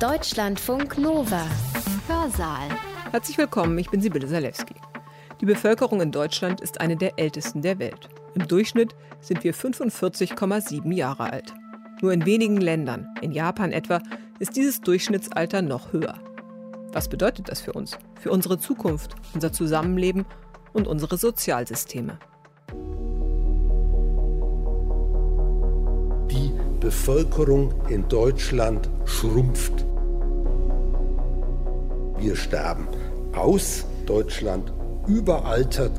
Deutschlandfunk Nova. Hörsaal. Herzlich willkommen, ich bin Sibylle Salewski. Die Bevölkerung in Deutschland ist eine der ältesten der Welt. Im Durchschnitt sind wir 45,7 Jahre alt. Nur in wenigen Ländern, in Japan etwa, ist dieses Durchschnittsalter noch höher. Was bedeutet das für uns, für unsere Zukunft, unser Zusammenleben und unsere Sozialsysteme? Bevölkerung in Deutschland schrumpft. Wir sterben aus, Deutschland überaltert.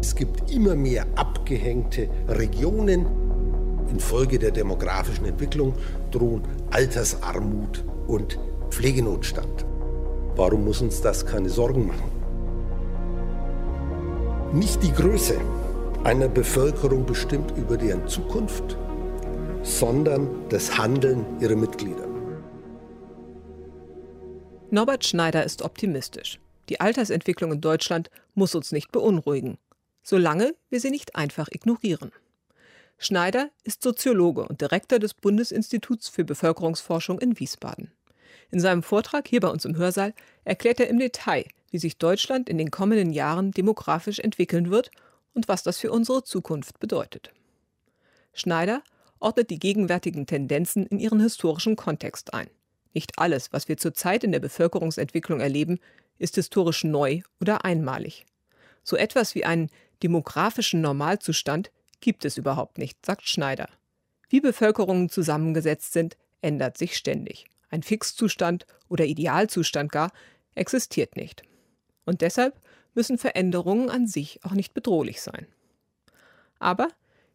Es gibt immer mehr abgehängte Regionen. Infolge der demografischen Entwicklung drohen Altersarmut und Pflegenotstand. Warum muss uns das keine Sorgen machen? Nicht die Größe einer Bevölkerung bestimmt über deren Zukunft, sondern das Handeln ihrer Mitglieder. Norbert Schneider ist optimistisch. Die Altersentwicklung in Deutschland muss uns nicht beunruhigen, solange wir sie nicht einfach ignorieren. Schneider ist Soziologe und Direktor des Bundesinstituts für Bevölkerungsforschung in Wiesbaden. In seinem Vortrag hier bei uns im Hörsaal erklärt er im Detail, wie sich Deutschland in den kommenden Jahren demografisch entwickeln wird und was das für unsere Zukunft bedeutet. Schneider ordnet die gegenwärtigen Tendenzen in ihren historischen Kontext ein. Nicht alles, was wir zurzeit in der Bevölkerungsentwicklung erleben, ist historisch neu oder einmalig. So etwas wie einen demografischen Normalzustand gibt es überhaupt nicht, sagt Schneider. Wie Bevölkerungen zusammengesetzt sind, ändert sich ständig. Ein Fixzustand oder Idealzustand gar existiert nicht. Und deshalb müssen Veränderungen an sich auch nicht bedrohlich sein. Aber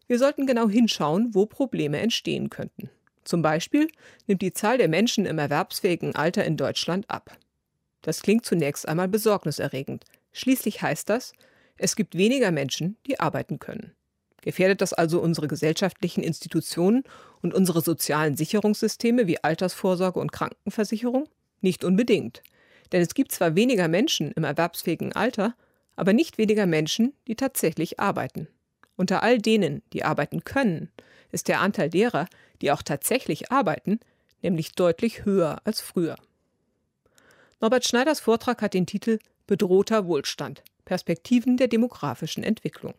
wir sollten genau hinschauen, wo Probleme entstehen könnten. Zum Beispiel nimmt die Zahl der Menschen im erwerbsfähigen Alter in Deutschland ab. Das klingt zunächst einmal besorgniserregend. Schließlich heißt das, es gibt weniger Menschen, die arbeiten können. Gefährdet das also unsere gesellschaftlichen Institutionen und unsere sozialen Sicherungssysteme wie Altersvorsorge und Krankenversicherung? Nicht unbedingt. Denn es gibt zwar weniger Menschen im erwerbsfähigen Alter, aber nicht weniger Menschen, die tatsächlich arbeiten. Unter all denen, die arbeiten können, ist der Anteil derer, die auch tatsächlich arbeiten, nämlich deutlich höher als früher. Norbert Schneiders Vortrag hat den Titel Bedrohter Wohlstand Perspektiven der demografischen Entwicklung.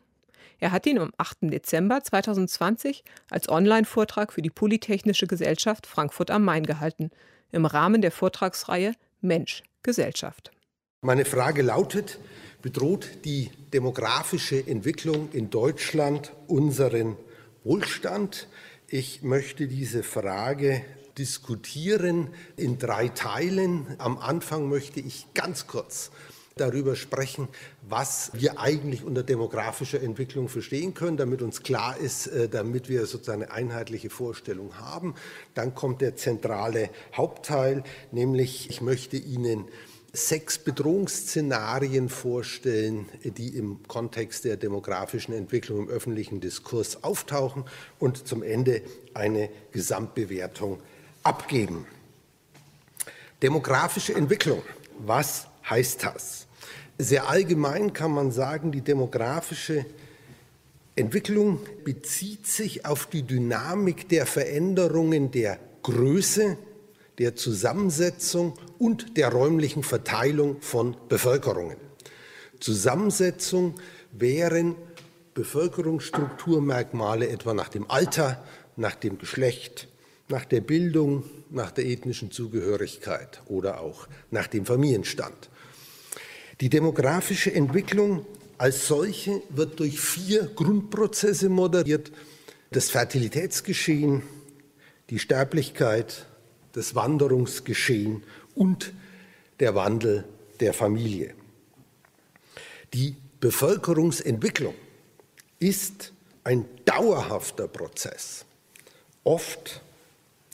Er hat ihn am 8. Dezember 2020 als Online-Vortrag für die Polytechnische Gesellschaft Frankfurt am Main gehalten, im Rahmen der Vortragsreihe Mensch, Gesellschaft. Meine Frage lautet, bedroht die demografische Entwicklung in Deutschland unseren Wohlstand? Ich möchte diese Frage diskutieren in drei Teilen. Am Anfang möchte ich ganz kurz darüber sprechen, was wir eigentlich unter demografischer Entwicklung verstehen können, damit uns klar ist, äh, damit wir sozusagen eine einheitliche Vorstellung haben. Dann kommt der zentrale Hauptteil, nämlich ich möchte Ihnen sechs Bedrohungsszenarien vorstellen, die im Kontext der demografischen Entwicklung im öffentlichen Diskurs auftauchen und zum Ende eine Gesamtbewertung abgeben. Demografische Entwicklung. Was heißt das? Sehr allgemein kann man sagen, die demografische Entwicklung bezieht sich auf die Dynamik der Veränderungen der Größe, der Zusammensetzung und der räumlichen Verteilung von Bevölkerungen. Zusammensetzung wären Bevölkerungsstrukturmerkmale etwa nach dem Alter, nach dem Geschlecht, nach der Bildung, nach der ethnischen Zugehörigkeit oder auch nach dem Familienstand. Die demografische Entwicklung als solche wird durch vier Grundprozesse moderiert. Das Fertilitätsgeschehen, die Sterblichkeit, das Wanderungsgeschehen und der Wandel der Familie. Die Bevölkerungsentwicklung ist ein dauerhafter Prozess, oft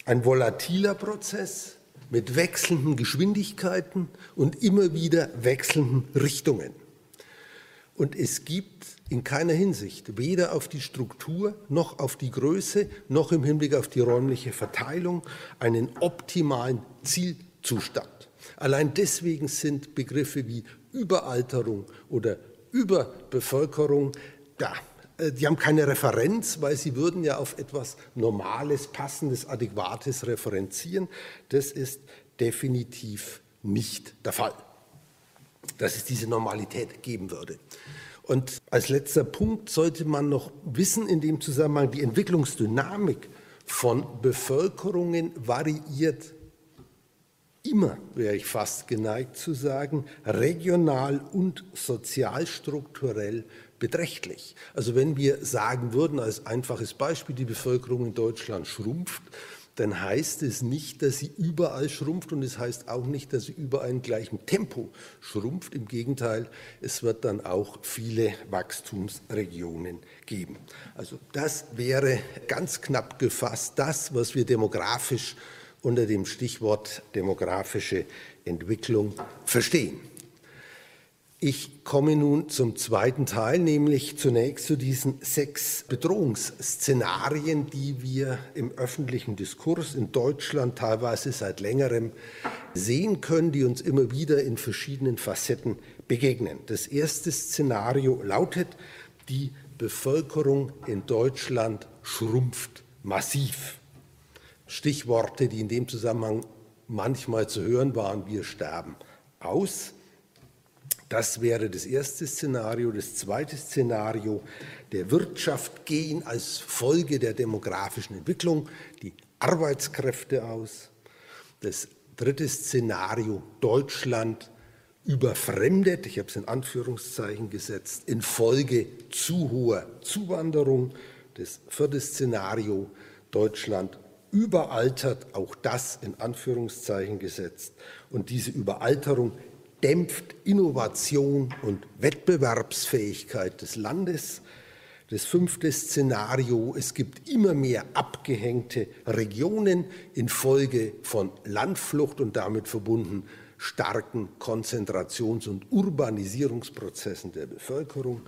ein volatiler Prozess, mit wechselnden Geschwindigkeiten und immer wieder wechselnden Richtungen. Und es gibt in keiner Hinsicht, weder auf die Struktur noch auf die Größe noch im Hinblick auf die räumliche Verteilung, einen optimalen Zielzustand. Allein deswegen sind Begriffe wie Überalterung oder Überbevölkerung äh, die haben keine Referenz, weil sie würden ja auf etwas Normales, Passendes, Adäquates referenzieren. Das ist definitiv nicht der Fall, dass es diese Normalität geben würde. Und als letzter Punkt sollte man noch wissen in dem Zusammenhang, die Entwicklungsdynamik von Bevölkerungen variiert immer, wäre ich fast geneigt zu sagen, regional und sozialstrukturell beträchtlich. Also wenn wir sagen würden, als einfaches Beispiel, die Bevölkerung in Deutschland schrumpft, dann heißt es nicht, dass sie überall schrumpft und es heißt auch nicht, dass sie überall in gleichem Tempo schrumpft. Im Gegenteil, es wird dann auch viele Wachstumsregionen geben. Also das wäre ganz knapp gefasst das, was wir demografisch unter dem Stichwort demografische Entwicklung verstehen. Ich komme nun zum zweiten Teil, nämlich zunächst zu diesen sechs Bedrohungsszenarien, die wir im öffentlichen Diskurs in Deutschland teilweise seit längerem sehen können, die uns immer wieder in verschiedenen Facetten begegnen. Das erste Szenario lautet, die Bevölkerung in Deutschland schrumpft massiv. Stichworte, die in dem Zusammenhang manchmal zu hören waren, wir sterben aus. Das wäre das erste Szenario. Das zweite Szenario, der Wirtschaft gehen als Folge der demografischen Entwicklung die Arbeitskräfte aus. Das dritte Szenario, Deutschland überfremdet, ich habe es in Anführungszeichen gesetzt, infolge zu hoher Zuwanderung. Das vierte Szenario, Deutschland überaltert, auch das in Anführungszeichen gesetzt. Und diese Überalterung dämpft Innovation und Wettbewerbsfähigkeit des Landes. Das fünfte Szenario, es gibt immer mehr abgehängte Regionen infolge von Landflucht und damit verbunden starken Konzentrations- und Urbanisierungsprozessen der Bevölkerung.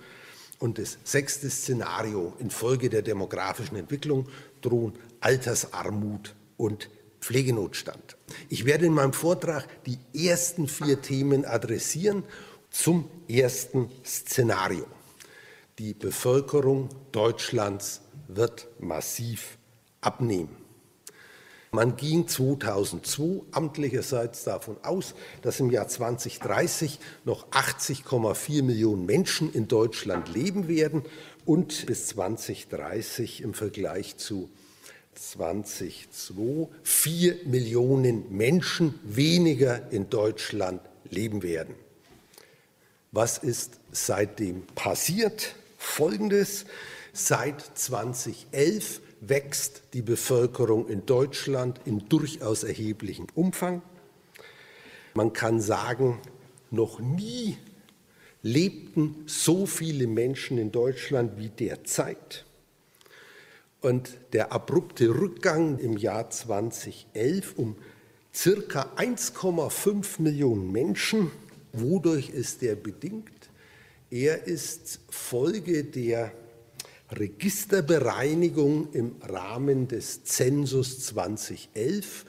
Und das sechste Szenario, infolge der demografischen Entwicklung drohen Altersarmut und Pflegenotstand. Ich werde in meinem Vortrag die ersten vier Themen adressieren zum ersten Szenario. Die Bevölkerung Deutschlands wird massiv abnehmen. Man ging 2002 amtlicherseits davon aus, dass im Jahr 2030 noch 80,4 Millionen Menschen in Deutschland leben werden und bis 2030 im Vergleich zu 2002 4 Millionen Menschen weniger in Deutschland leben werden. Was ist seitdem passiert? Folgendes. Seit 2011 wächst die Bevölkerung in Deutschland in durchaus erheblichem Umfang. Man kann sagen, noch nie lebten so viele Menschen in Deutschland wie derzeit. Und der abrupte Rückgang im Jahr 2011 um circa 1,5 Millionen Menschen, wodurch ist der bedingt? Er ist Folge der Registerbereinigung im Rahmen des Zensus 2011.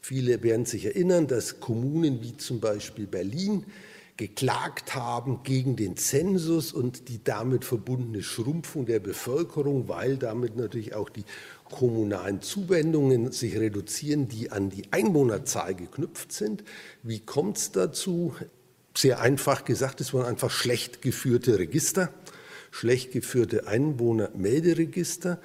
Viele werden sich erinnern, dass Kommunen wie zum Beispiel Berlin geklagt haben gegen den Zensus und die damit verbundene Schrumpfung der Bevölkerung, weil damit natürlich auch die kommunalen Zuwendungen sich reduzieren, die an die Einwohnerzahl geknüpft sind. Wie kommt es dazu? Sehr einfach gesagt, es waren einfach schlecht geführte Register, schlecht geführte Einwohnermelderegister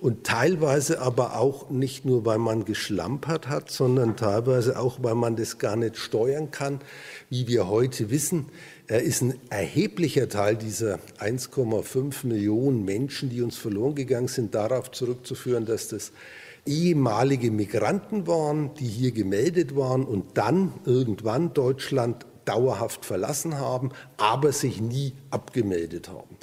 und teilweise aber auch nicht nur, weil man geschlampert hat, sondern teilweise auch, weil man das gar nicht steuern kann. Wie wir heute wissen, ist ein erheblicher Teil dieser 1,5 Millionen Menschen, die uns verloren gegangen sind, darauf zurückzuführen, dass das ehemalige Migranten waren, die hier gemeldet waren und dann irgendwann Deutschland dauerhaft verlassen haben, aber sich nie abgemeldet haben.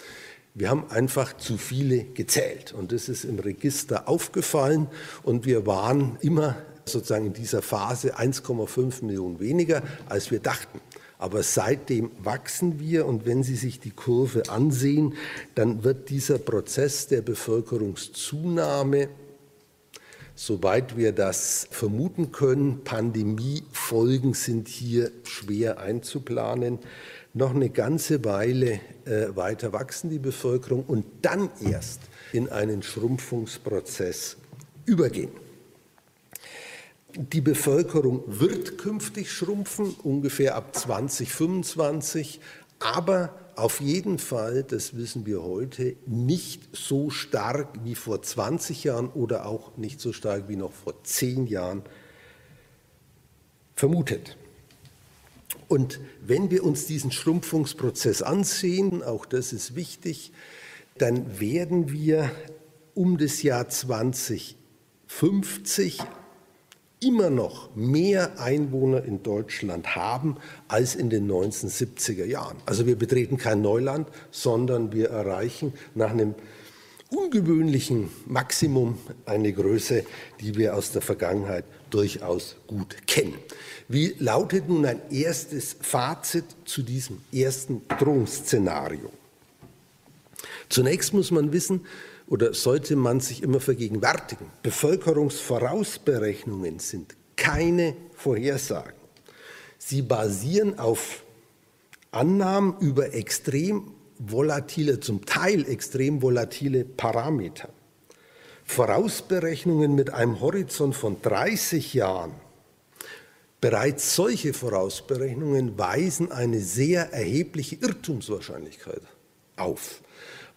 Wir haben einfach zu viele gezählt und das ist im Register aufgefallen und wir waren immer sozusagen in dieser Phase 1,5 Millionen weniger, als wir dachten. Aber seitdem wachsen wir und wenn Sie sich die Kurve ansehen, dann wird dieser Prozess der Bevölkerungszunahme, soweit wir das vermuten können, Pandemiefolgen sind hier schwer einzuplanen, noch eine ganze Weile äh, weiter wachsen, die Bevölkerung, und dann erst in einen Schrumpfungsprozess übergehen. Die Bevölkerung wird künftig schrumpfen, ungefähr ab 2025, aber auf jeden Fall, das wissen wir heute, nicht so stark wie vor 20 Jahren oder auch nicht so stark wie noch vor 10 Jahren vermutet. Und wenn wir uns diesen Schrumpfungsprozess ansehen, auch das ist wichtig, dann werden wir um das Jahr 2050 immer noch mehr Einwohner in Deutschland haben als in den 1970er Jahren. Also wir betreten kein Neuland, sondern wir erreichen nach einem ungewöhnlichen Maximum eine Größe, die wir aus der Vergangenheit durchaus gut kennen. Wie lautet nun ein erstes Fazit zu diesem ersten Drohungsszenario? Zunächst muss man wissen, oder sollte man sich immer vergegenwärtigen, Bevölkerungsvorausberechnungen sind keine Vorhersagen. Sie basieren auf Annahmen über extrem volatile, zum Teil extrem volatile Parameter. Vorausberechnungen mit einem Horizont von 30 Jahren, bereits solche Vorausberechnungen weisen eine sehr erhebliche Irrtumswahrscheinlichkeit auf.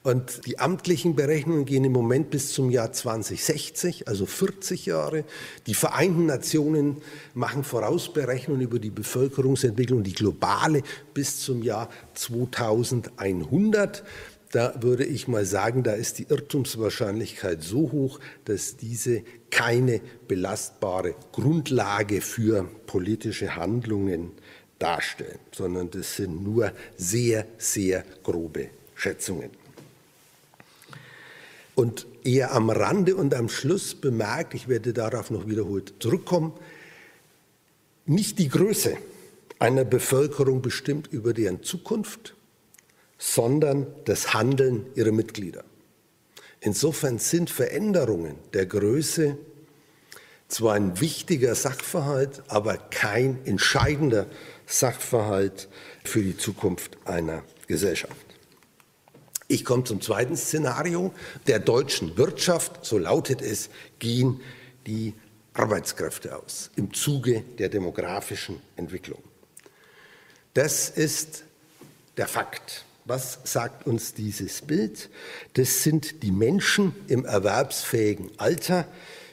Und die amtlichen Berechnungen gehen im Moment bis zum Jahr 2060, also 40 Jahre. Die Vereinten Nationen machen Vorausberechnungen über die Bevölkerungsentwicklung, die globale, bis zum Jahr 2100. Da würde ich mal sagen, da ist die Irrtumswahrscheinlichkeit so hoch, dass diese keine belastbare Grundlage für politische Handlungen darstellen, sondern das sind nur sehr, sehr grobe Schätzungen. Und eher am Rande und am Schluss bemerkt, ich werde darauf noch wiederholt zurückkommen, nicht die Größe einer Bevölkerung bestimmt über deren Zukunft, sondern das Handeln ihrer Mitglieder. Insofern sind Veränderungen der Größe zwar ein wichtiger Sachverhalt, aber kein entscheidender Sachverhalt für die Zukunft einer Gesellschaft. Ich komme zum zweiten Szenario. Der deutschen Wirtschaft, so lautet es, gehen die Arbeitskräfte aus im Zuge der demografischen Entwicklung. Das ist der Fakt. Was sagt uns dieses Bild? Das sind die Menschen im erwerbsfähigen Alter.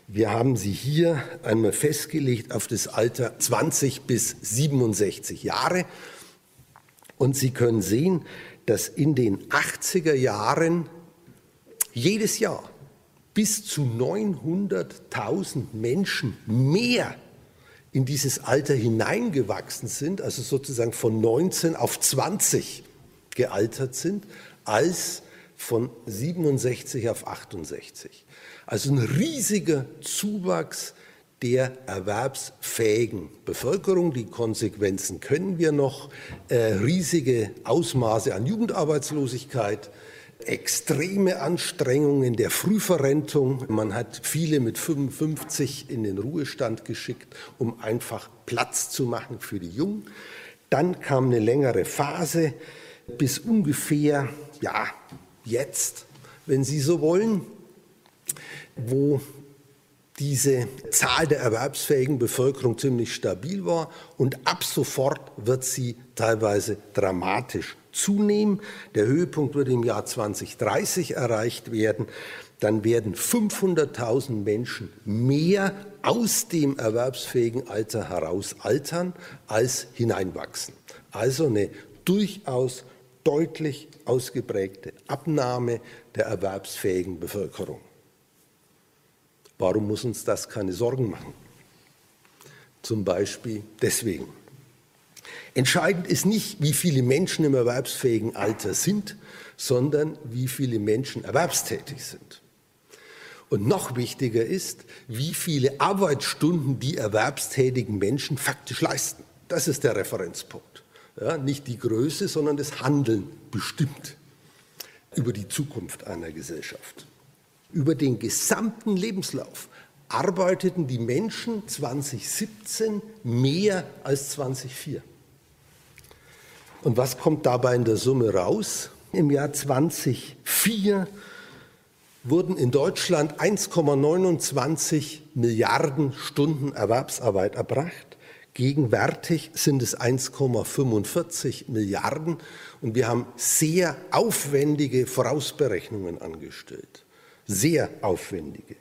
Wir haben sie hier einmal festgelegt auf das Alter 20 bis 67 Jahre. Und Sie können sehen, dass in den 80er Jahren jedes Jahr bis zu 900.000 Menschen mehr in dieses Alter hineingewachsen sind, also sozusagen von 19 auf 20 gealtert sind, als von 67 auf 68. Also ein riesiger Zuwachs der erwerbsfähigen Bevölkerung. Die Konsequenzen können wir noch. Äh, riesige Ausmaße an Jugendarbeitslosigkeit, extreme Anstrengungen der Frühverrentung. Man hat viele mit 55 in den Ruhestand geschickt, um einfach Platz zu machen für die Jungen. Dann kam eine längere Phase bis ungefähr, ja, jetzt, wenn Sie so wollen, wo diese Zahl der erwerbsfähigen Bevölkerung ziemlich stabil war und ab sofort wird sie teilweise dramatisch zunehmen. Der Höhepunkt wird im Jahr 2030 erreicht werden. Dann werden 500.000 Menschen mehr aus dem erwerbsfähigen Alter heraus altern als hineinwachsen. Also eine durchaus deutlich ausgeprägte Abnahme der erwerbsfähigen Bevölkerung. Warum muss uns das keine Sorgen machen? Zum Beispiel deswegen. Entscheidend ist nicht, wie viele Menschen im erwerbsfähigen Alter sind, sondern wie viele Menschen erwerbstätig sind. Und noch wichtiger ist, wie viele Arbeitsstunden die erwerbstätigen Menschen faktisch leisten. Das ist der Referenzpunkt. Ja, nicht die Größe, sondern das Handeln bestimmt über die Zukunft einer Gesellschaft. Über den gesamten Lebenslauf arbeiteten die Menschen 2017 mehr als 2004. Und was kommt dabei in der Summe raus? Im Jahr 2004 wurden in Deutschland 1,29 Milliarden Stunden Erwerbsarbeit erbracht. Gegenwärtig sind es 1,45 Milliarden und wir haben sehr aufwendige Vorausberechnungen angestellt. Sehr aufwendige.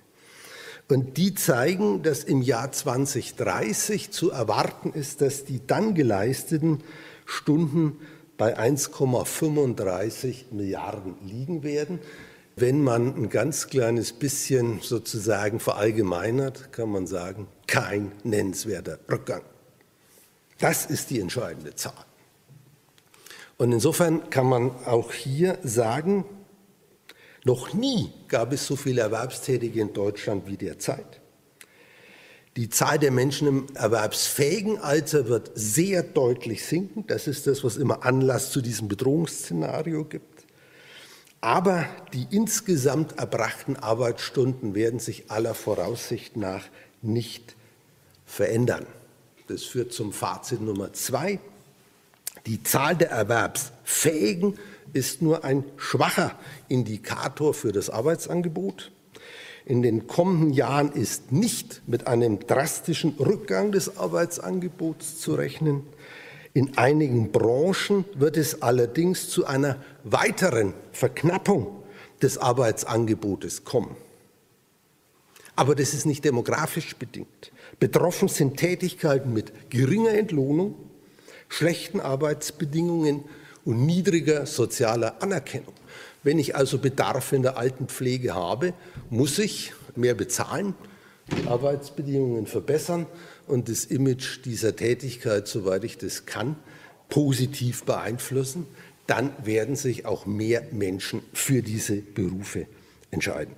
Und die zeigen, dass im Jahr 2030 zu erwarten ist, dass die dann geleisteten Stunden bei 1,35 Milliarden liegen werden. Wenn man ein ganz kleines bisschen sozusagen verallgemeinert, kann man sagen, kein nennenswerter Rückgang. Das ist die entscheidende Zahl. Und insofern kann man auch hier sagen, noch nie gab es so viele Erwerbstätige in Deutschland wie derzeit. Die Zahl der Menschen im erwerbsfähigen Alter wird sehr deutlich sinken. Das ist das, was immer Anlass zu diesem Bedrohungsszenario gibt. Aber die insgesamt erbrachten Arbeitsstunden werden sich aller Voraussicht nach nicht verändern. Das führt zum Fazit Nummer zwei. Die Zahl der Erwerbsfähigen ist nur ein schwacher Indikator für das Arbeitsangebot. In den kommenden Jahren ist nicht mit einem drastischen Rückgang des Arbeitsangebots zu rechnen. In einigen Branchen wird es allerdings zu einer weiteren Verknappung des Arbeitsangebotes kommen. Aber das ist nicht demografisch bedingt. Betroffen sind Tätigkeiten mit geringer Entlohnung, schlechten Arbeitsbedingungen und niedriger sozialer Anerkennung. Wenn ich also Bedarf in der Altenpflege habe, muss ich mehr bezahlen, die Arbeitsbedingungen verbessern und das Image dieser Tätigkeit, soweit ich das kann, positiv beeinflussen. Dann werden sich auch mehr Menschen für diese Berufe entscheiden.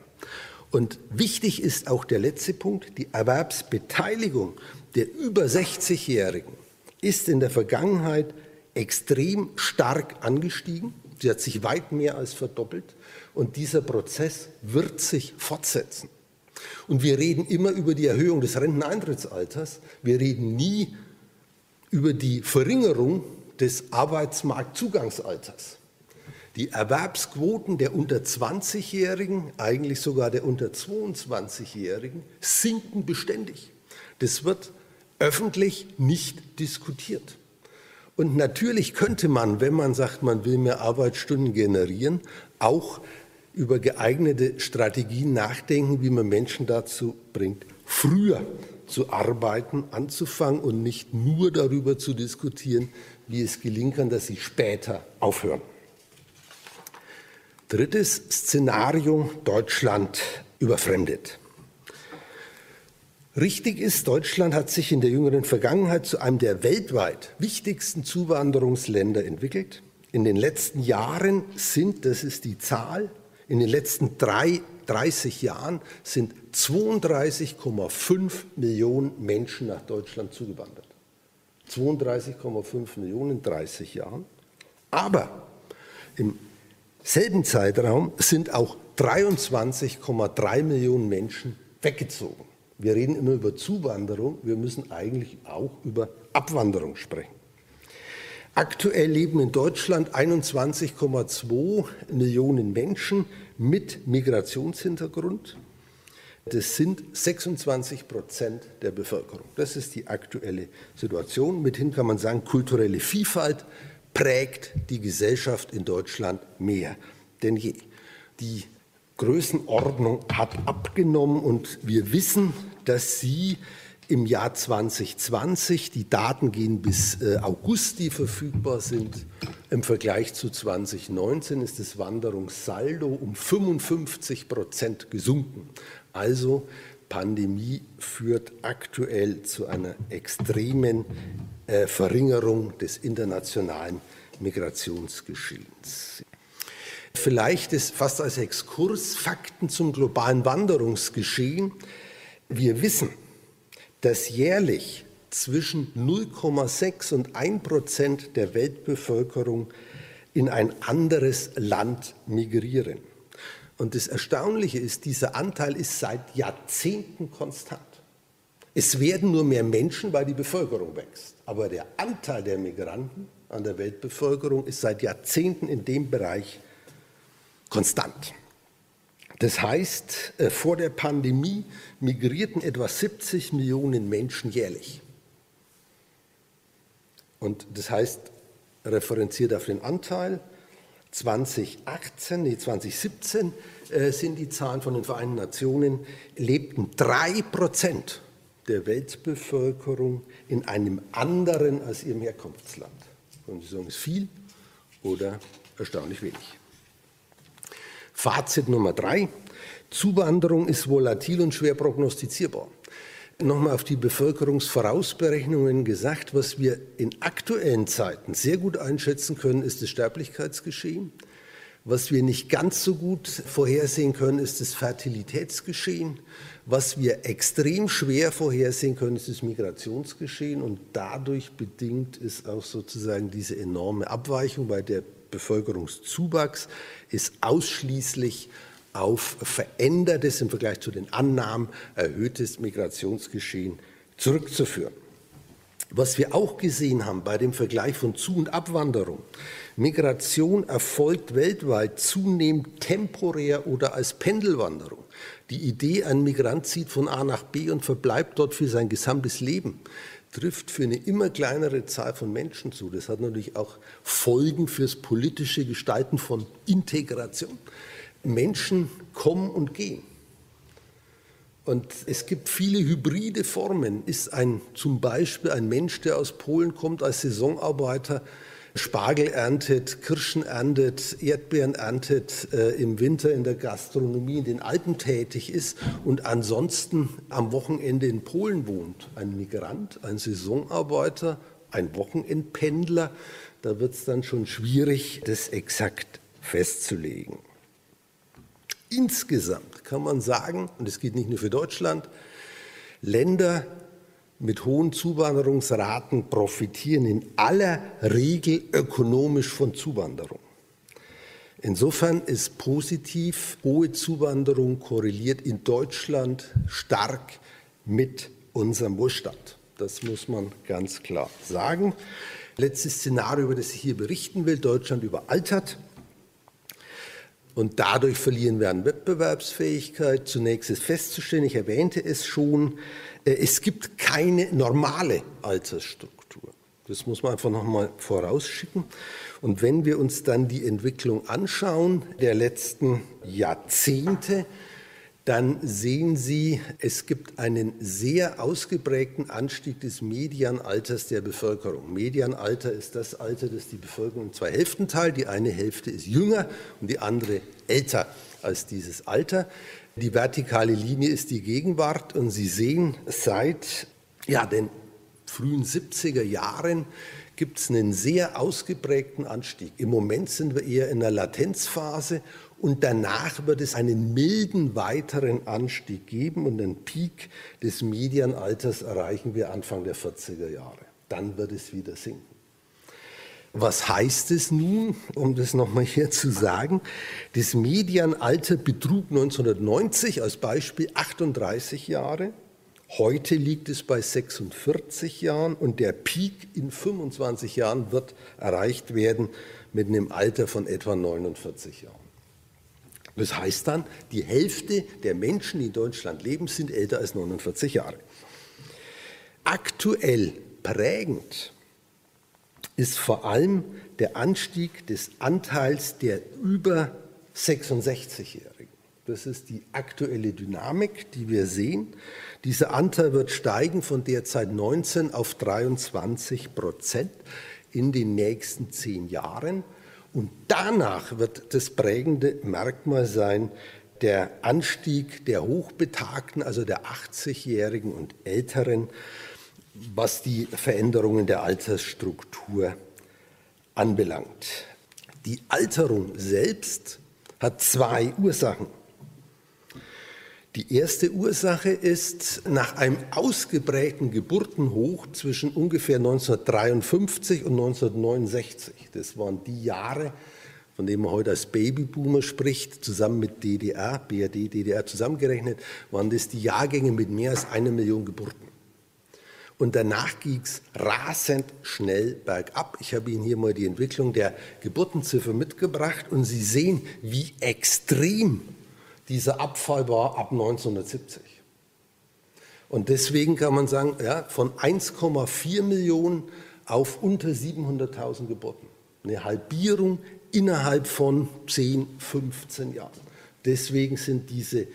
Und wichtig ist auch der letzte Punkt, die Erwerbsbeteiligung der über 60-Jährigen ist in der Vergangenheit extrem stark angestiegen. Sie hat sich weit mehr als verdoppelt. Und dieser Prozess wird sich fortsetzen. Und wir reden immer über die Erhöhung des Renteneintrittsalters. Wir reden nie über die Verringerung des Arbeitsmarktzugangsalters. Die Erwerbsquoten der unter 20-Jährigen, eigentlich sogar der unter 22-Jährigen, sinken beständig. Das wird öffentlich nicht diskutiert. Und natürlich könnte man, wenn man sagt, man will mehr Arbeitsstunden generieren, auch über geeignete Strategien nachdenken, wie man Menschen dazu bringt, früher zu arbeiten, anzufangen und nicht nur darüber zu diskutieren, wie es gelingen kann, dass sie später aufhören. Drittes Szenario, Deutschland überfremdet. Richtig ist, Deutschland hat sich in der jüngeren Vergangenheit zu einem der weltweit wichtigsten Zuwanderungsländer entwickelt. In den letzten Jahren sind, das ist die Zahl, in den letzten drei, 30 Jahren sind 32,5 Millionen Menschen nach Deutschland zugewandert. 32,5 Millionen in 30 Jahren. Aber im selben Zeitraum sind auch 23,3 Millionen Menschen weggezogen. Wir reden immer über Zuwanderung, wir müssen eigentlich auch über Abwanderung sprechen. Aktuell leben in Deutschland 21,2 Millionen Menschen mit Migrationshintergrund. Das sind 26 Prozent der Bevölkerung. Das ist die aktuelle Situation. Mithin kann man sagen, kulturelle Vielfalt prägt die Gesellschaft in Deutschland mehr denn je. Die Größenordnung hat abgenommen und wir wissen, dass sie im Jahr 2020, die Daten gehen bis äh, August, die verfügbar sind, im Vergleich zu 2019 ist das Wanderungssaldo um 55 Prozent gesunken. Also Pandemie führt aktuell zu einer extremen äh, Verringerung des internationalen Migrationsgeschehens. Vielleicht ist fast als Exkurs Fakten zum globalen Wanderungsgeschehen. Wir wissen, dass jährlich zwischen 0,6 und 1 Prozent der Weltbevölkerung in ein anderes Land migrieren. Und das Erstaunliche ist, dieser Anteil ist seit Jahrzehnten konstant. Es werden nur mehr Menschen, weil die Bevölkerung wächst. Aber der Anteil der Migranten an der Weltbevölkerung ist seit Jahrzehnten in dem Bereich konstant. Das heißt, äh, vor der Pandemie migrierten etwa 70 Millionen Menschen jährlich. Und das heißt, referenziert auf den Anteil, 2018, nee, 2017 äh, sind die Zahlen von den Vereinten Nationen, lebten drei Prozent der Weltbevölkerung in einem anderen als ihrem Herkunftsland. Und Sie sagen, ist viel oder erstaunlich wenig. Fazit Nummer drei. Zuwanderung ist volatil und schwer prognostizierbar. Nochmal auf die Bevölkerungsvorausberechnungen gesagt, was wir in aktuellen Zeiten sehr gut einschätzen können, ist das Sterblichkeitsgeschehen. Was wir nicht ganz so gut vorhersehen können, ist das Fertilitätsgeschehen. Was wir extrem schwer vorhersehen können, ist das Migrationsgeschehen. Und dadurch bedingt ist auch sozusagen diese enorme Abweichung bei der Bevölkerungszuwachs ist ausschließlich auf verändertes im Vergleich zu den Annahmen erhöhtes Migrationsgeschehen zurückzuführen. Was wir auch gesehen haben bei dem Vergleich von Zu- und Abwanderung, Migration erfolgt weltweit zunehmend temporär oder als Pendelwanderung. Die Idee, ein Migrant zieht von A nach B und verbleibt dort für sein gesamtes Leben, trifft für eine immer kleinere Zahl von Menschen zu. Das hat natürlich auch Folgen fürs politische Gestalten von Integration. Menschen kommen und gehen. Und es gibt viele hybride Formen. Ist ein, zum Beispiel ein Mensch, der aus Polen kommt als Saisonarbeiter, Spargel erntet, Kirschen erntet, Erdbeeren erntet, äh, im Winter in der Gastronomie in den Alpen tätig ist und ansonsten am Wochenende in Polen wohnt. Ein Migrant, ein Saisonarbeiter, ein Wochenendpendler. Da wird es dann schon schwierig, das exakt festzulegen. Insgesamt kann man sagen, und es gilt nicht nur für Deutschland, Länder mit hohen Zuwanderungsraten profitieren in aller Regel ökonomisch von Zuwanderung. Insofern ist positiv, hohe Zuwanderung korreliert in Deutschland stark mit unserem Wohlstand. Das muss man ganz klar sagen. Letztes Szenario, über das ich hier berichten will, Deutschland überaltert. Und dadurch verlieren wir an Wettbewerbsfähigkeit. Zunächst ist festzustellen, ich erwähnte es schon, es gibt keine normale Altersstruktur. Das muss man einfach nochmal vorausschicken. Und wenn wir uns dann die Entwicklung anschauen der letzten Jahrzehnte, dann sehen Sie, es gibt einen sehr ausgeprägten Anstieg des Medianalters der Bevölkerung. Medianalter ist das Alter, das die Bevölkerung in zwei Hälften teilt. Die eine Hälfte ist jünger und die andere älter als dieses Alter. Die vertikale Linie ist die Gegenwart und Sie sehen, seit ja, den frühen 70er Jahren gibt es einen sehr ausgeprägten Anstieg. Im Moment sind wir eher in einer Latenzphase und danach wird es einen milden weiteren Anstieg geben und den Peak des Medianalters erreichen wir Anfang der 40er Jahre. Dann wird es wieder sinken. Was heißt es nun, um das nochmal hier zu sagen? Das Medianalter betrug 1990 als Beispiel 38 Jahre. Heute liegt es bei 46 Jahren und der Peak in 25 Jahren wird erreicht werden mit einem Alter von etwa 49 Jahren. Das heißt dann, die Hälfte der Menschen, die in Deutschland leben, sind älter als 49 Jahre. Aktuell prägend ist vor allem der Anstieg des Anteils der über 66-Jährigen. Das ist die aktuelle Dynamik, die wir sehen. Dieser Anteil wird steigen von derzeit 19 auf 23 Prozent in den nächsten zehn Jahren. Und danach wird das prägende Merkmal sein, der Anstieg der Hochbetagten, also der 80-Jährigen und Älteren, was die Veränderungen der Altersstruktur anbelangt. Die Alterung selbst hat zwei Ursachen. Die erste Ursache ist nach einem ausgeprägten Geburtenhoch zwischen ungefähr 1953 und 1969. Das waren die Jahre, von denen man heute als Babyboomer spricht, zusammen mit DDR, BRD, DDR zusammengerechnet, waren das die Jahrgänge mit mehr als einer Million Geburten. Und danach ging es rasend schnell bergab. Ich habe Ihnen hier mal die Entwicklung der Geburtenziffer mitgebracht und Sie sehen, wie extrem dieser Abfall war ab 1970. Und deswegen kann man sagen, ja, von 1,4 Millionen auf unter 700.000 Geburten. Eine Halbierung innerhalb von 10, 15 Jahren. Deswegen sind diese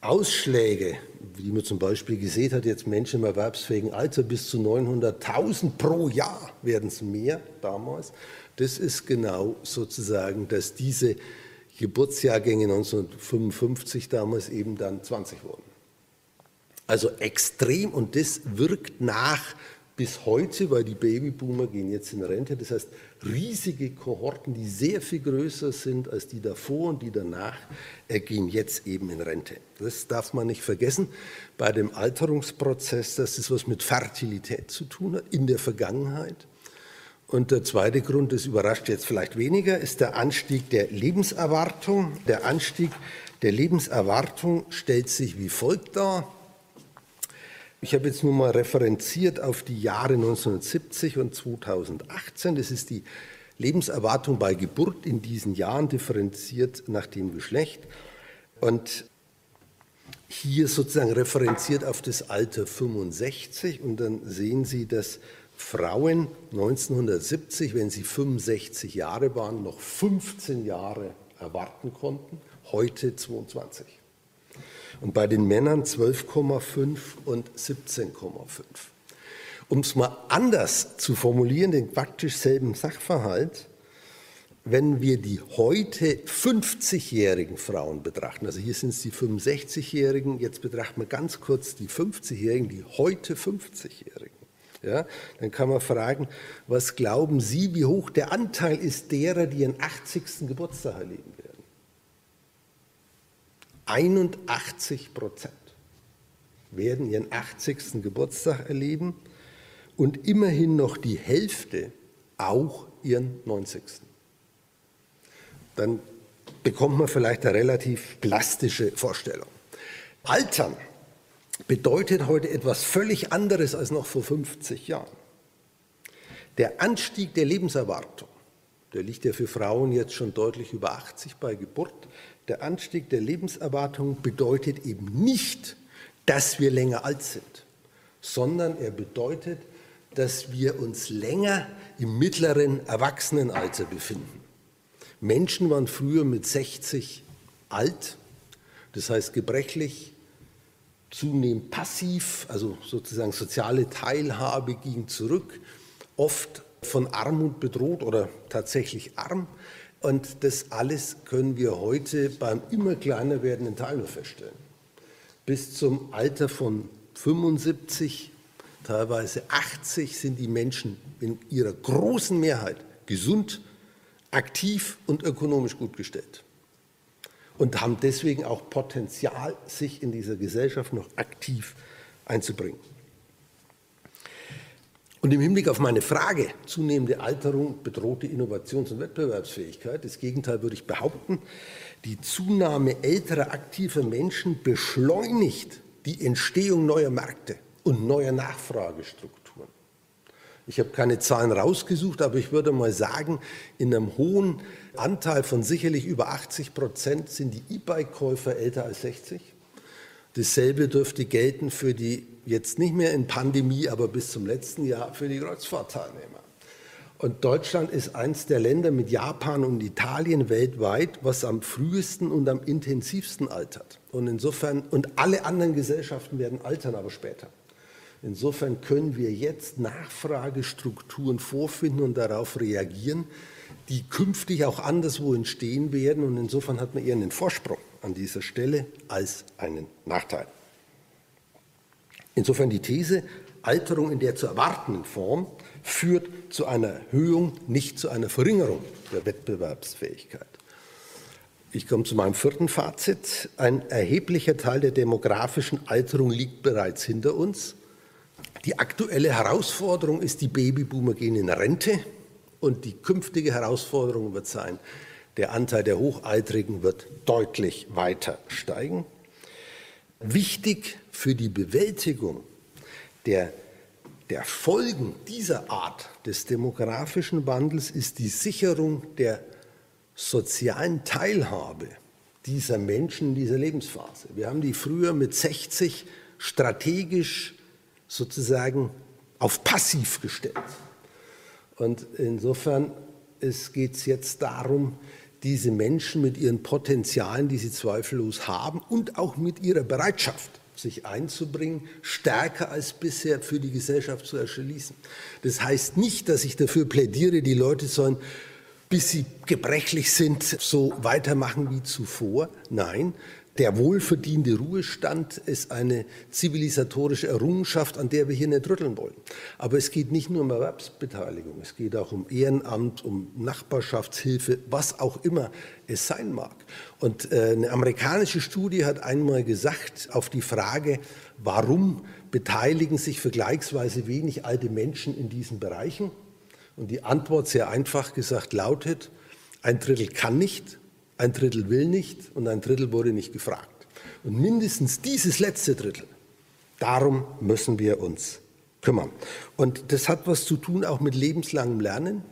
Ausschläge, wie man zum Beispiel gesehen hat, jetzt Menschen im erwerbsfähigen Alter bis zu 900.000 pro Jahr werden es mehr damals. Das ist genau sozusagen, dass diese Geburtsjahrgänge 1955 damals eben dann 20 wurden. Also extrem und das wirkt nach bis heute, weil die Babyboomer gehen jetzt in Rente. Das heißt, riesige Kohorten, die sehr viel größer sind als die davor und die danach, gehen jetzt eben in Rente. Das darf man nicht vergessen bei dem Alterungsprozess, dass das was mit Fertilität zu tun hat in der Vergangenheit. Und der zweite Grund, das überrascht jetzt vielleicht weniger, ist der Anstieg der Lebenserwartung. Der Anstieg der Lebenserwartung stellt sich wie folgt dar. Ich habe jetzt nur mal referenziert auf die Jahre 1970 und 2018. Das ist die Lebenserwartung bei Geburt in diesen Jahren differenziert nach dem Geschlecht. Und hier sozusagen referenziert auf das Alter 65. Und dann sehen Sie, dass Frauen 1970, wenn sie 65 Jahre waren, noch 15 Jahre erwarten konnten, heute 22 und bei den Männern 12,5 und 17,5. Um es mal anders zu formulieren, den praktisch selben Sachverhalt, wenn wir die heute 50-jährigen Frauen betrachten, also hier sind es die 65-jährigen, jetzt betrachten wir ganz kurz die 50-jährigen, die heute 50-jährigen. Ja, dann kann man fragen, was glauben Sie, wie hoch der Anteil ist derer, die ihren 80. Geburtstag erleben? 81 Prozent werden ihren 80. Geburtstag erleben und immerhin noch die Hälfte auch ihren 90. Dann bekommt man vielleicht eine relativ plastische Vorstellung. Altern bedeutet heute etwas völlig anderes als noch vor 50 Jahren. Der Anstieg der Lebenserwartung, der liegt ja für Frauen jetzt schon deutlich über 80 bei Geburt, der Anstieg der Lebenserwartung bedeutet eben nicht, dass wir länger alt sind, sondern er bedeutet, dass wir uns länger im mittleren Erwachsenenalter befinden. Menschen waren früher mit 60 alt, das heißt gebrechlich, zunehmend passiv, also sozusagen soziale Teilhabe ging zurück, oft von Armut bedroht oder tatsächlich arm. Und das alles können wir heute beim immer kleiner werdenden Teil nur feststellen. Bis zum Alter von 75, teilweise 80 sind die Menschen in ihrer großen Mehrheit gesund, aktiv und ökonomisch gut gestellt. Und haben deswegen auch Potenzial, sich in dieser Gesellschaft noch aktiv einzubringen. Und im Hinblick auf meine Frage, zunehmende Alterung bedroht die Innovations- und Wettbewerbsfähigkeit, das Gegenteil würde ich behaupten, die Zunahme älterer aktiver Menschen beschleunigt die Entstehung neuer Märkte und neuer Nachfragestrukturen. Ich habe keine Zahlen rausgesucht, aber ich würde mal sagen, in einem hohen Anteil von sicherlich über 80 Prozent sind die E-Bike-Käufer älter als 60. Dasselbe dürfte gelten für die jetzt nicht mehr in Pandemie, aber bis zum letzten Jahr für die Kreuzfahrtteilnehmer. Und Deutschland ist eines der Länder mit Japan und Italien weltweit, was am frühesten und am intensivsten altert. Und insofern, und alle anderen Gesellschaften werden altern, aber später. Insofern können wir jetzt Nachfragestrukturen vorfinden und darauf reagieren, die künftig auch anderswo entstehen werden. Und insofern hat man eher einen Vorsprung an dieser Stelle als einen Nachteil. Insofern die These, Alterung in der zu erwartenden Form führt zu einer Erhöhung, nicht zu einer Verringerung der Wettbewerbsfähigkeit. Ich komme zu meinem vierten Fazit. Ein erheblicher Teil der demografischen Alterung liegt bereits hinter uns. Die aktuelle Herausforderung ist, die Babyboomer gehen in Rente und die künftige Herausforderung wird sein, der Anteil der Hochaltrigen wird deutlich weiter steigen. Wichtig für die Bewältigung der der Folgen dieser Art des demografischen Wandels ist die Sicherung der sozialen Teilhabe dieser Menschen in dieser Lebensphase. Wir haben die früher mit 60 strategisch sozusagen auf passiv gestellt. Und insofern geht es jetzt darum, diese Menschen mit ihren Potenzialen, die sie zweifellos haben und auch mit ihrer Bereitschaft, sich einzubringen, stärker als bisher für die Gesellschaft zu erschließen. Das heißt nicht, dass ich dafür plädiere, die Leute sollen, bis sie gebrechlich sind, so weitermachen wie zuvor. Nein, der wohlverdiente Ruhestand ist eine zivilisatorische Errungenschaft, an der wir hier nicht rütteln wollen. Aber es geht nicht nur um Erwerbsbeteiligung, es geht auch um Ehrenamt, um Nachbarschaftshilfe, was auch immer es sein mag. Und äh, eine amerikanische Studie hat einmal gesagt, auf die Frage, warum beteiligen sich vergleichsweise wenig alte Menschen in diesen Bereichen? Und die Antwort sehr einfach gesagt lautet, ein Drittel kann nicht, ein Drittel will nicht und ein Drittel wurde nicht gefragt. Und mindestens dieses letzte Drittel, darum müssen wir uns kümmern. Und das hat was zu tun auch mit lebenslangem Lernen.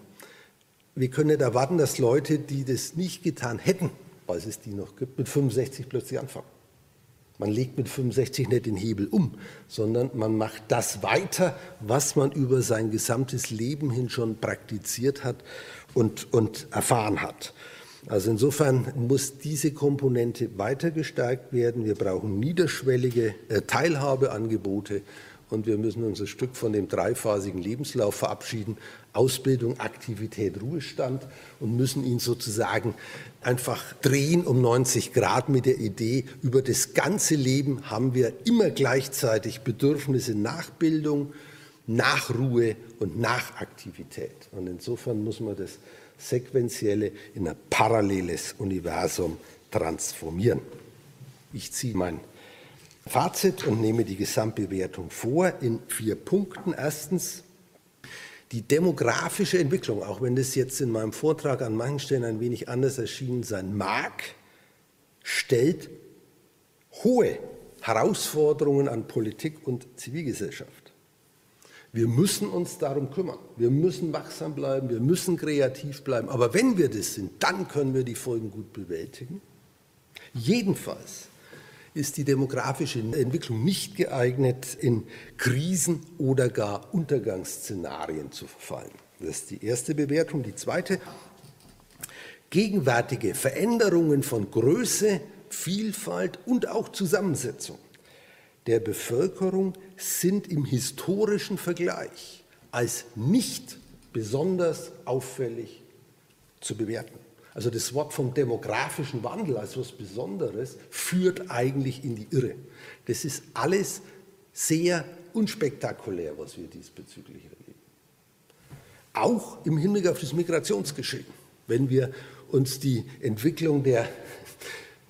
Wir können nicht erwarten, dass Leute, die das nicht getan hätten, weil es die noch gibt, mit 65 plötzlich anfangen. Man legt mit 65 nicht den Hebel um, sondern man macht das weiter, was man über sein gesamtes Leben hin schon praktiziert hat und, und erfahren hat. Also insofern muss diese Komponente weiter gestärkt werden. Wir brauchen niederschwellige äh, Teilhabeangebote und wir müssen uns ein Stück von dem dreiphasigen Lebenslauf verabschieden. Ausbildung, Aktivität, Ruhestand und müssen ihn sozusagen einfach drehen um 90 Grad mit der Idee, über das ganze Leben haben wir immer gleichzeitig Bedürfnisse nach Bildung, nach Ruhe und nach Aktivität. Und insofern muss man das sequentielle in ein paralleles Universum transformieren. Ich ziehe mein Fazit und nehme die Gesamtbewertung vor in vier Punkten. Erstens, die demografische Entwicklung, auch wenn das jetzt in meinem Vortrag an manchen Stellen ein wenig anders erschienen sein mag, stellt hohe Herausforderungen an Politik und Zivilgesellschaft. Wir müssen uns darum kümmern. Wir müssen wachsam bleiben, wir müssen kreativ bleiben. Aber wenn wir das sind, dann können wir die Folgen gut bewältigen. Jedenfalls ist die demografische Entwicklung nicht geeignet, in Krisen oder gar Untergangsszenarien zu verfallen. Das ist die erste Bewertung. Die zweite, gegenwärtige Veränderungen von Größe, Vielfalt und auch Zusammensetzung der Bevölkerung sind im historischen Vergleich als nicht besonders auffällig zu bewerten. Also das Wort vom demografischen Wandel als etwas Besonderes führt eigentlich in die Irre. Das ist alles sehr unspektakulär, was wir diesbezüglich erleben. Auch im Hinblick auf das Migrationsgeschehen. Wenn wir uns die Entwicklung der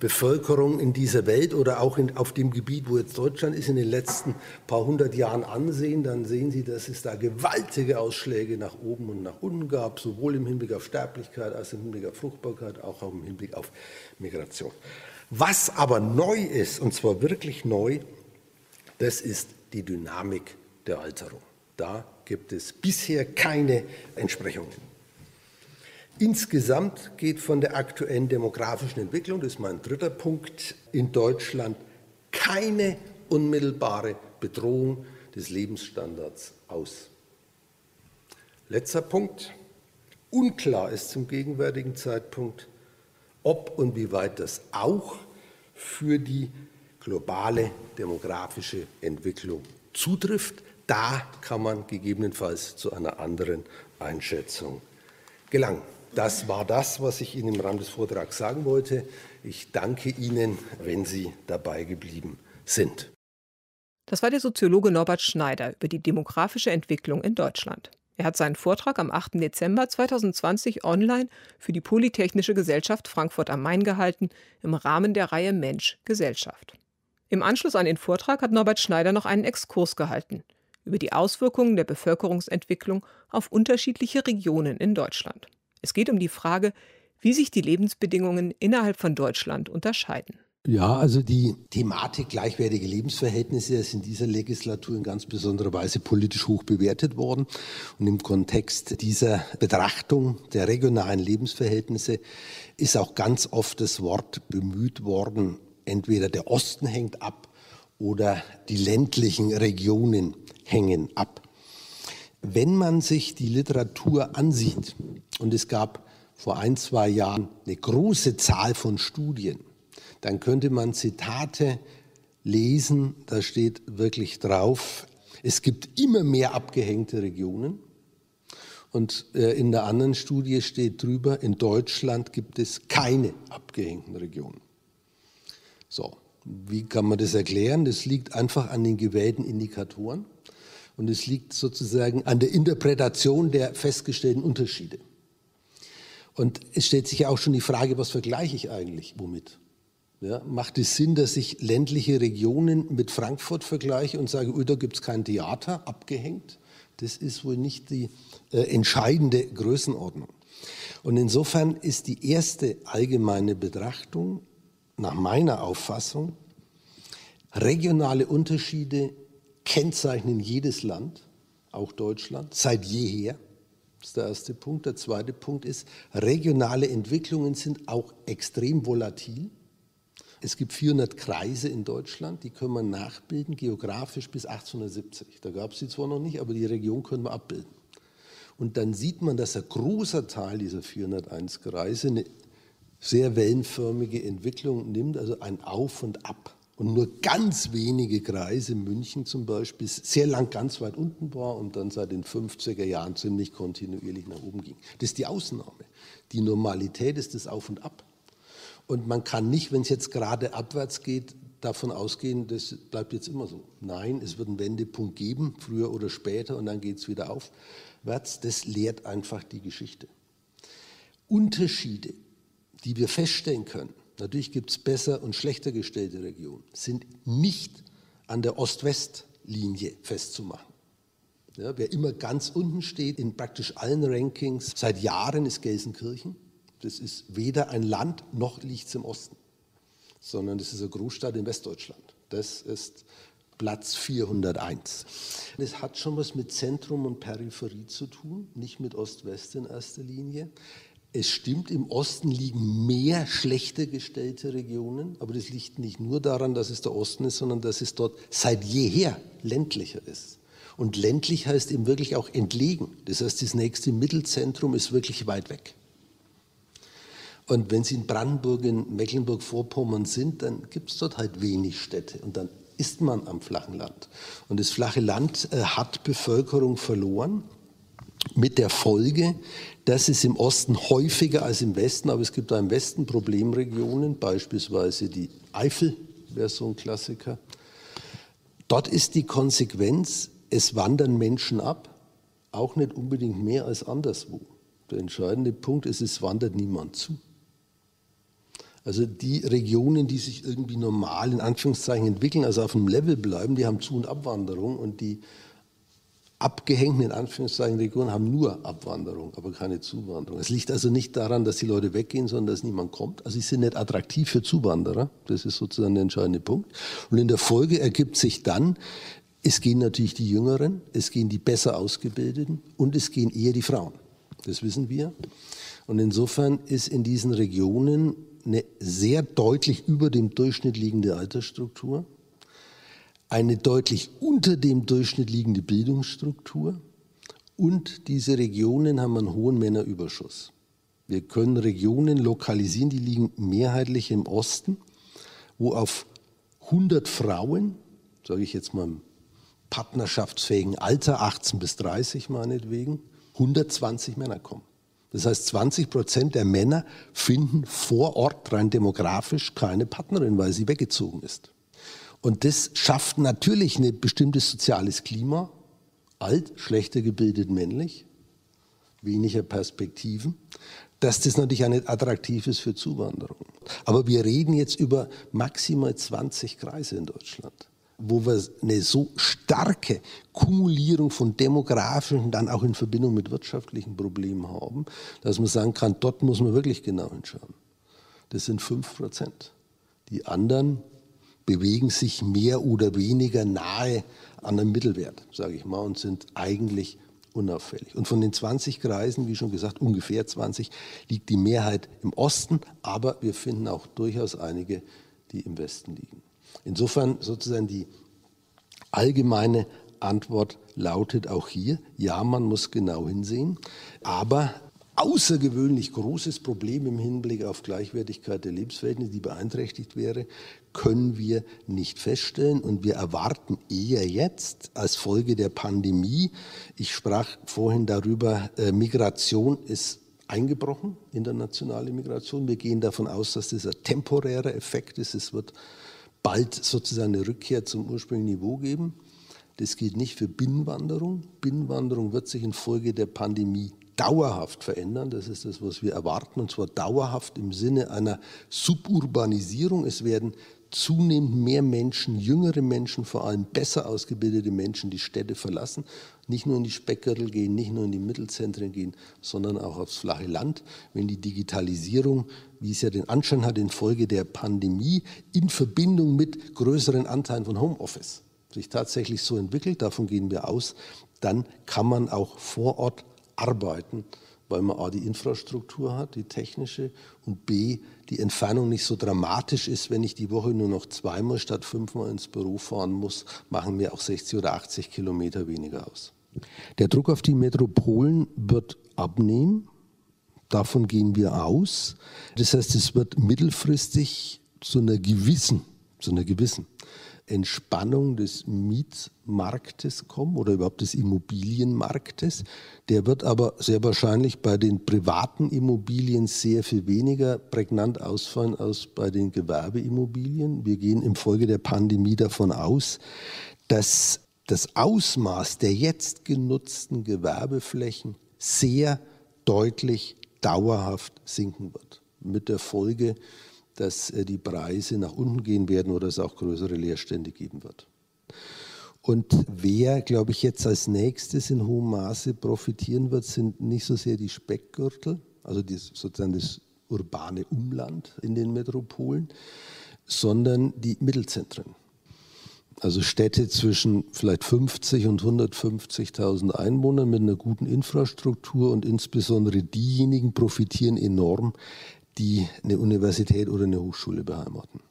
Bevölkerung in dieser Welt oder auch in, auf dem Gebiet, wo jetzt Deutschland ist, in den letzten paar hundert Jahren ansehen, dann sehen Sie, dass es da gewaltige Ausschläge nach oben und nach unten gab, sowohl im Hinblick auf Sterblichkeit als im Hinblick auf Fruchtbarkeit, auch im Hinblick auf Migration. Was aber neu ist, und zwar wirklich neu, das ist die Dynamik der Alterung. Da gibt es bisher keine Entsprechungen. Insgesamt geht von der aktuellen demografischen Entwicklung, das ist mein dritter Punkt, in Deutschland keine unmittelbare Bedrohung des Lebensstandards aus. Letzter Punkt. Unklar ist zum gegenwärtigen Zeitpunkt, ob und wie weit das auch für die globale demografische Entwicklung zutrifft. Da kann man gegebenenfalls zu einer anderen Einschätzung gelangen. Das war das, was ich Ihnen im Rahmen des Vortrags sagen wollte. Ich danke Ihnen, wenn Sie dabei geblieben sind. Das war der Soziologe Norbert Schneider über die demografische Entwicklung in Deutschland. Er hat seinen Vortrag am 8. Dezember 2020 online für die Polytechnische Gesellschaft Frankfurt am Main gehalten, im Rahmen der Reihe Mensch Gesellschaft. Im Anschluss an den Vortrag hat Norbert Schneider noch einen Exkurs gehalten über die Auswirkungen der Bevölkerungsentwicklung auf unterschiedliche Regionen in Deutschland. Es geht um die Frage, wie sich die Lebensbedingungen innerhalb von Deutschland unterscheiden. Ja, also die Thematik gleichwertige Lebensverhältnisse ist in dieser Legislatur in ganz besonderer Weise politisch hoch bewertet worden. Und im Kontext dieser Betrachtung der regionalen Lebensverhältnisse ist auch ganz oft das Wort bemüht worden, entweder der Osten hängt ab oder die ländlichen Regionen hängen ab. Wenn man sich die Literatur ansieht, und es gab vor ein, zwei Jahren eine große Zahl von Studien, dann könnte man Zitate lesen, da steht wirklich drauf, es gibt immer mehr abgehängte Regionen. Und äh, in der anderen Studie steht drüber, in Deutschland gibt es keine abgehängten Regionen. So, wie kann man das erklären? Das liegt einfach an den gewählten Indikatoren und es liegt sozusagen an der Interpretation der festgestellten Unterschiede. Und es stellt sich ja auch schon die Frage, was vergleiche ich eigentlich womit? Ja, macht es Sinn, dass ich ländliche Regionen mit Frankfurt vergleiche und sage, oh, da gibt es kein Theater, abgehängt? Das ist wohl nicht die äh, entscheidende Größenordnung. Und insofern ist die erste allgemeine Betrachtung nach meiner Auffassung, regionale Unterschiede kennzeichnen jedes Land, auch Deutschland, seit jeher. Das ist der erste Punkt. Der zweite Punkt ist, regionale Entwicklungen sind auch extrem volatil. Es gibt 400 Kreise in Deutschland, die können wir nachbilden, geografisch bis 1870. Da gab es sie zwar noch nicht, aber die Region können wir abbilden. Und dann sieht man, dass ein großer Teil dieser 401 Kreise eine sehr wellenförmige Entwicklung nimmt, also ein Auf und Ab. Und nur ganz wenige Kreise, München zum Beispiel, sehr lang ganz weit unten war und dann seit den 50er Jahren ziemlich kontinuierlich nach oben ging. Das ist die Ausnahme. Die Normalität ist das Auf und Ab. Und man kann nicht, wenn es jetzt gerade abwärts geht, davon ausgehen, das bleibt jetzt immer so. Nein, es wird einen Wendepunkt geben, früher oder später, und dann geht es wieder aufwärts. Das lehrt einfach die Geschichte. Unterschiede die wir feststellen können, natürlich gibt es besser und schlechter gestellte Regionen, sind nicht an der Ost-West-Linie festzumachen. Ja, wer immer ganz unten steht in praktisch allen Rankings seit Jahren ist Gelsenkirchen. Das ist weder ein Land noch liegt es im Osten, sondern das ist eine Großstadt in Westdeutschland. Das ist Platz 401. Es hat schon was mit Zentrum und Peripherie zu tun, nicht mit Ost-West in erster Linie. Es stimmt, im Osten liegen mehr schlechter gestellte Regionen, aber das liegt nicht nur daran, dass es der Osten ist, sondern dass es dort seit jeher ländlicher ist. Und ländlich heißt eben wirklich auch entlegen. Das heißt, das nächste Mittelzentrum ist wirklich weit weg. Und wenn Sie in Brandenburg, in Mecklenburg-Vorpommern sind, dann gibt es dort halt wenig Städte und dann ist man am flachen Land. Und das flache Land äh, hat Bevölkerung verloren mit der Folge, dass es im Osten häufiger als im Westen, aber es gibt auch im Westen Problemregionen, beispielsweise die Eifel wäre so ein Klassiker. Dort ist die Konsequenz, es wandern Menschen ab, auch nicht unbedingt mehr als anderswo. Der entscheidende Punkt ist, es wandert niemand zu. Also die Regionen, die sich irgendwie normal in Anführungszeichen entwickeln, also auf einem Level bleiben, die haben Zu- und Abwanderung und die abgehängten, in Anführungszeichen, Regionen haben nur Abwanderung, aber keine Zuwanderung. Es liegt also nicht daran, dass die Leute weggehen, sondern dass niemand kommt. Also sie sind nicht attraktiv für Zuwanderer. Das ist sozusagen der entscheidende Punkt. Und in der Folge ergibt sich dann, es gehen natürlich die Jüngeren, es gehen die besser Ausgebildeten und es gehen eher die Frauen. Das wissen wir. Und insofern ist in diesen Regionen eine sehr deutlich über dem Durchschnitt liegende Altersstruktur eine deutlich unter dem Durchschnitt liegende Bildungsstruktur und diese Regionen haben einen hohen Männerüberschuss. Wir können Regionen lokalisieren, die liegen mehrheitlich im Osten, wo auf 100 Frauen, sage ich jetzt mal im partnerschaftsfähigen Alter, 18 bis 30 meinetwegen, 120 Männer kommen. Das heißt, 20 Prozent der Männer finden vor Ort rein demografisch keine Partnerin, weil sie weggezogen ist. Und das schafft natürlich ein bestimmtes soziales Klima. Alt, schlechter gebildet männlich, weniger Perspektiven, dass das natürlich auch nicht attraktiv ist für Zuwanderung. Aber wir reden jetzt über maximal 20 Kreise in Deutschland, wo wir eine so starke Kumulierung von demografischen dann auch in Verbindung mit wirtschaftlichen Problemen haben, dass man sagen kann, dort muss man wirklich genau hinschauen. Das sind 5 Prozent Die anderen bewegen sich mehr oder weniger nahe an einem Mittelwert, sage ich mal, und sind eigentlich unauffällig. Und von den 20 Kreisen, wie schon gesagt, ungefähr 20, liegt die Mehrheit im Osten, aber wir finden auch durchaus einige, die im Westen liegen. Insofern sozusagen die allgemeine Antwort lautet auch hier, ja, man muss genau hinsehen, aber außergewöhnlich großes Problem im Hinblick auf Gleichwertigkeit der Lebensverhältnisse, die beeinträchtigt wäre, können wir nicht feststellen. Und wir erwarten eher jetzt als Folge der Pandemie, ich sprach vorhin darüber, äh, Migration ist eingebrochen, internationale Migration. Wir gehen davon aus, dass das ein temporärer Effekt ist. Es wird bald sozusagen eine Rückkehr zum ursprünglichen Niveau geben. Das gilt nicht für Binnenwanderung. Binnenwanderung wird sich infolge der Pandemie dauerhaft verändern. Das ist das, was wir erwarten, und zwar dauerhaft im Sinne einer Suburbanisierung. Es werden zunehmend mehr Menschen, jüngere Menschen, vor allem besser ausgebildete Menschen die Städte verlassen, nicht nur in die Speckgürtel gehen, nicht nur in die Mittelzentren gehen, sondern auch aufs flache Land. Wenn die Digitalisierung, wie es ja den Anschein hat, infolge der Pandemie in Verbindung mit größeren Anteilen von Homeoffice sich tatsächlich so entwickelt, davon gehen wir aus, dann kann man auch vor Ort arbeiten weil man A die Infrastruktur hat, die technische, und B die Entfernung nicht so dramatisch ist, wenn ich die Woche nur noch zweimal statt fünfmal ins Büro fahren muss, machen mir auch 60 oder 80 Kilometer weniger aus. Der Druck auf die Metropolen wird abnehmen. Davon gehen wir aus. Das heißt, es wird mittelfristig zu einer gewissen, zu einer gewissen Entspannung des Mietmarktes kommen oder überhaupt des Immobilienmarktes. Der wird aber sehr wahrscheinlich bei den privaten Immobilien sehr viel weniger prägnant ausfallen als bei den Gewerbeimmobilien. Wir gehen im Folge der Pandemie davon aus, dass das Ausmaß der jetzt genutzten Gewerbeflächen sehr deutlich dauerhaft sinken wird. Mit der Folge, dass äh, die Preise nach unten gehen werden oder es auch größere Leerstände geben wird. Und wer, glaube ich, jetzt als nächstes in hohem Maße profitieren wird, sind nicht so sehr die Speckgürtel, also die, sozusagen das urbane Umland in den Metropolen, sondern die Mittelzentren. Also Städte zwischen vielleicht 50 und 150.000 Einwohnern mit einer guten Infrastruktur und insbesondere diejenigen profitieren enorm, die eine Universität oder eine Hochschule beheimaten.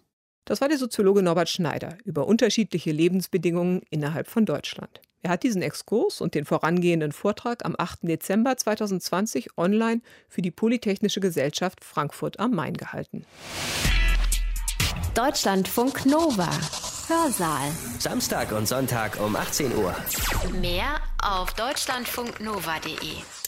Das war der Soziologe Norbert Schneider über unterschiedliche Lebensbedingungen innerhalb von Deutschland. Er hat diesen Exkurs und den vorangehenden Vortrag am 8. Dezember 2020 online für die Polytechnische Gesellschaft Frankfurt am Main gehalten. Deutschlandfunk Nova. Hörsaal. Samstag und Sonntag um 18 Uhr. Mehr auf deutschlandfunknova.de.